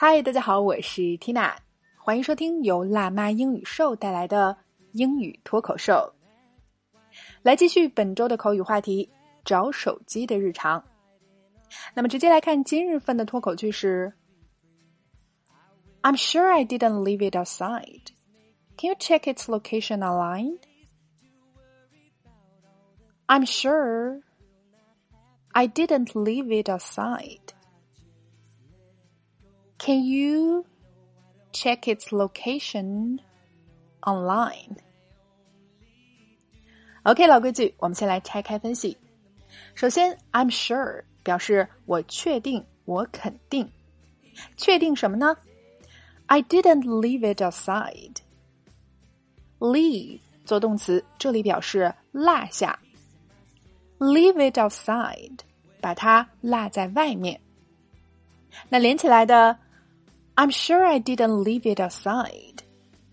嗨，大家好，我是 Tina，欢迎收听由辣妈英语秀带来的英语脱口秀。来继续本周的口语话题：找手机的日常。那么直接来看今日份的脱口句是：I'm sure I didn't leave it outside. Can you check its location online? I'm sure I didn't leave it outside. Can you check its location online? OK，老规矩，我们先来拆开分析。首先，I'm sure 表示我确定，我肯定。确定什么呢？I didn't leave it outside. Leave 做动词，这里表示落下。Leave it outside，把它落在外面。那连起来的。 I'm sure I didn't leave it outside。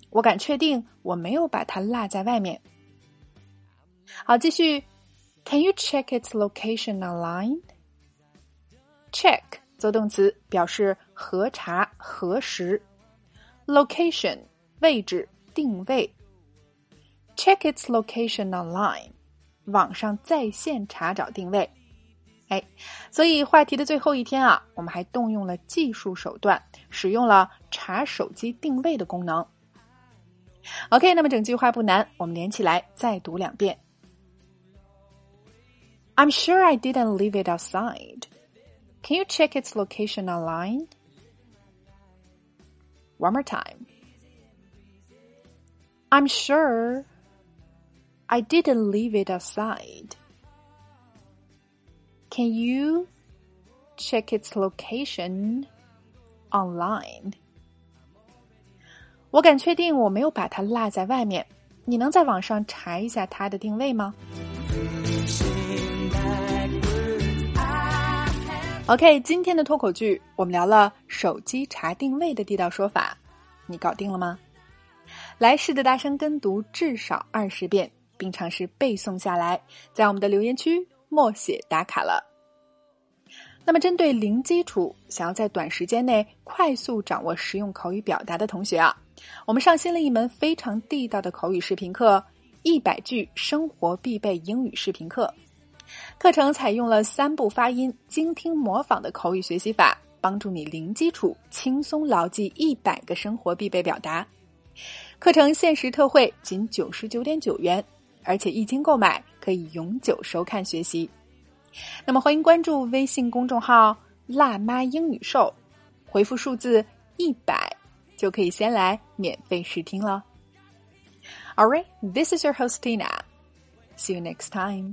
我敢确定我没有把它落在外面。好，继续。Can you check its location online? Check 做动词，表示核查、核实。Location 位置、定位。Check its location online，网上在线查找定位。 哎，所以话题的最后一天啊，我们还动用了技术手段，使用了查手机定位的功能。OK，那么整句话不难，我们连起来再读两遍。I'm sure I didn't leave it outside. Can you check its location online? One more time. I'm sure I didn't leave it outside. Can you check its location online? 我敢确定我没有把它落在外面。你能在网上查一下它的定位吗？OK，今天的脱口剧我们聊了手机查定位的地道说法，你搞定了吗？来试着大声跟读至少二十遍，并尝试背诵下来，在我们的留言区。默写打卡了。那么，针对零基础想要在短时间内快速掌握实用口语表达的同学啊，我们上新了一门非常地道的口语视频课——一百句生活必备英语视频课。课程采用了三步发音、精听模仿的口语学习法，帮助你零基础轻松牢记一百个生活必备表达。课程限时特惠，仅九十九点九元，而且一经购买。可以永久收看学习，那么欢迎关注微信公众号“辣妈英语秀”，回复数字一百就可以先来免费试听了。All right, this is your host Tina. See you next time.